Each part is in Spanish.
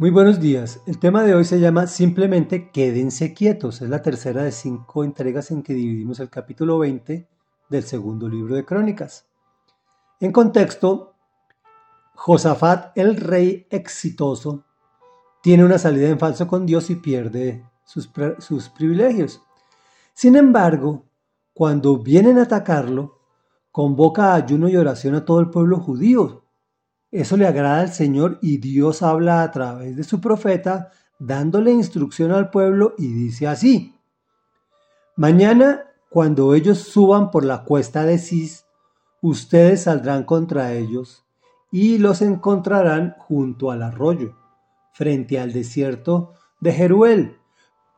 Muy buenos días. El tema de hoy se llama Simplemente quédense quietos. Es la tercera de cinco entregas en que dividimos el capítulo 20 del segundo libro de Crónicas. En contexto, Josafat, el rey exitoso, tiene una salida en falso con Dios y pierde sus, sus privilegios. Sin embargo, cuando vienen a atacarlo, convoca ayuno y oración a todo el pueblo judío eso le agrada al Señor y Dios habla a través de su profeta dándole instrucción al pueblo y dice así, Mañana, cuando ellos suban por la cuesta de Cis, ustedes saldrán contra ellos y los encontrarán junto al arroyo, frente al desierto de Jeruel.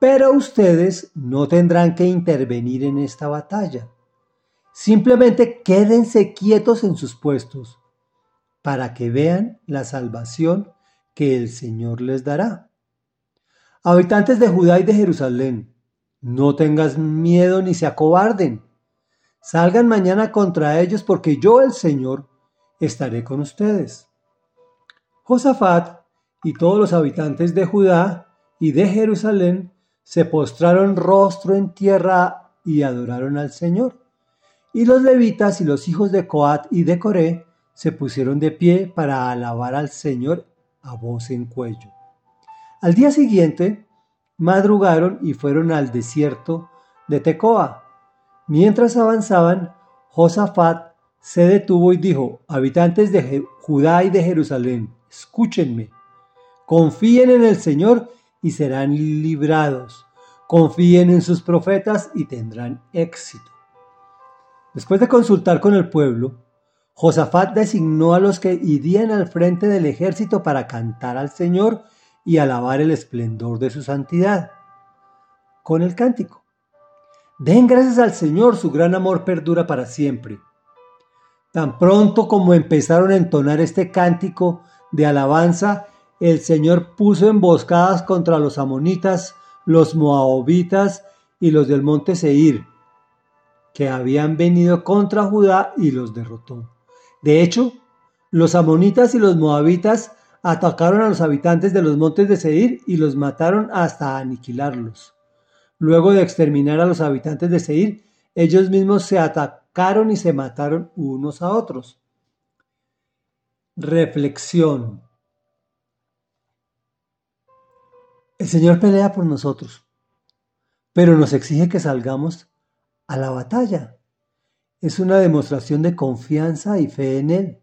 Pero ustedes no tendrán que intervenir en esta batalla. Simplemente quédense quietos en sus puestos para que vean la salvación que el Señor les dará. Habitantes de Judá y de Jerusalén, no tengas miedo ni se acobarden. Salgan mañana contra ellos porque yo, el Señor, estaré con ustedes. Josafat y todos los habitantes de Judá y de Jerusalén se postraron rostro en tierra y adoraron al Señor. Y los levitas y los hijos de Coat y de Coré se pusieron de pie para alabar al Señor a voz en cuello. Al día siguiente, madrugaron y fueron al desierto de Tecoa. Mientras avanzaban, Josafat se detuvo y dijo, habitantes de Judá y de Jerusalén, escúchenme, confíen en el Señor y serán librados, confíen en sus profetas y tendrán éxito. Después de consultar con el pueblo, Josafat designó a los que irían al frente del ejército para cantar al Señor y alabar el esplendor de su santidad. Con el cántico. Den gracias al Señor, su gran amor perdura para siempre. Tan pronto como empezaron a entonar este cántico de alabanza, el Señor puso emboscadas contra los amonitas, los moabitas y los del monte Seir, que habían venido contra Judá y los derrotó. De hecho, los amonitas y los moabitas atacaron a los habitantes de los montes de Seir y los mataron hasta aniquilarlos. Luego de exterminar a los habitantes de Seir, ellos mismos se atacaron y se mataron unos a otros. Reflexión. El Señor pelea por nosotros, pero nos exige que salgamos a la batalla es una demostración de confianza y fe en Él.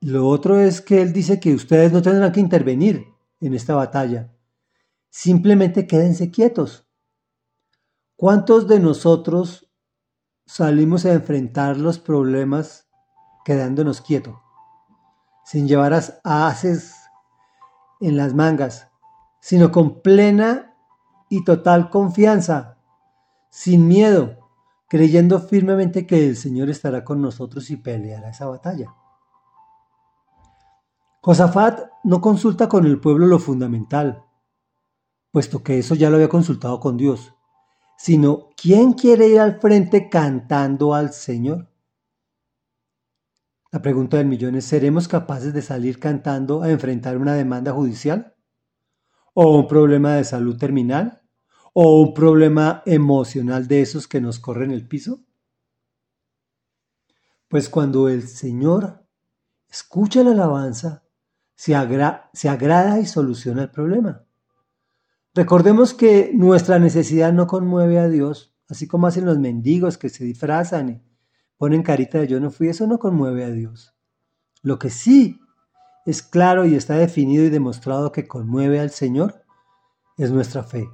Lo otro es que Él dice que ustedes no tendrán que intervenir en esta batalla. Simplemente quédense quietos. ¿Cuántos de nosotros salimos a enfrentar los problemas quedándonos quietos? Sin llevar haces en las mangas, sino con plena y total confianza, sin miedo, creyendo firmemente que el Señor estará con nosotros y peleará esa batalla. Josafat no consulta con el pueblo lo fundamental, puesto que eso ya lo había consultado con Dios, sino ¿quién quiere ir al frente cantando al Señor? La pregunta del millón es, ¿seremos capaces de salir cantando a enfrentar una demanda judicial? ¿O un problema de salud terminal? O un problema emocional de esos que nos corren el piso? Pues cuando el Señor escucha la alabanza, se, agrada y soluciona el problema. Recordemos que nuestra necesidad no conmueve a Dios, así como hacen los mendigos que se disfrazan y ponen carita de yo no fui, eso no conmueve a Dios. Lo que sí es claro y está definido y demostrado que conmueve al Señor es nuestra fe.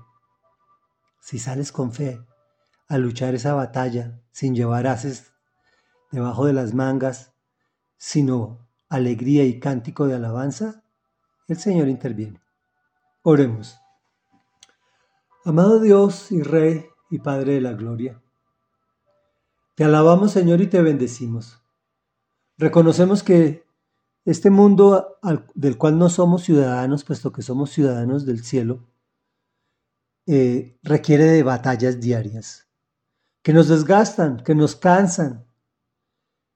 Si sales con fe a luchar esa batalla sin llevar haces debajo de las mangas, sino alegría y cántico de alabanza, el Señor interviene. Oremos. Amado Dios y Rey y Padre de la Gloria, te alabamos Señor y te bendecimos. Reconocemos que este mundo del cual no somos ciudadanos, puesto que somos ciudadanos del cielo, eh, requiere de batallas diarias, que nos desgastan, que nos cansan,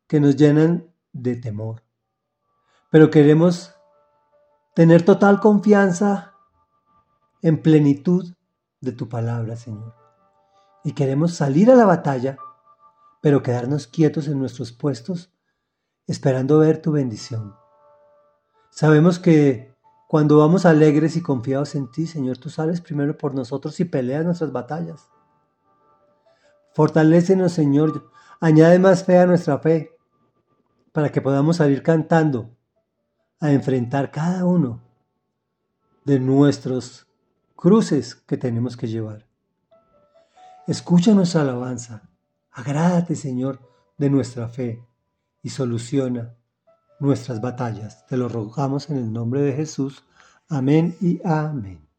que nos llenan de temor. Pero queremos tener total confianza en plenitud de tu palabra, Señor. Y queremos salir a la batalla, pero quedarnos quietos en nuestros puestos, esperando ver tu bendición. Sabemos que cuando vamos alegres y confiados en ti, Señor, tú sales primero por nosotros y peleas nuestras batallas. Fortalécenos, Señor. Añade más fe a nuestra fe para que podamos salir cantando a enfrentar cada uno de nuestros cruces que tenemos que llevar. Escucha nuestra alabanza. Agrádate, Señor, de nuestra fe y soluciona nuestras batallas. Te lo rogamos en el nombre de Jesús. Amén y amén.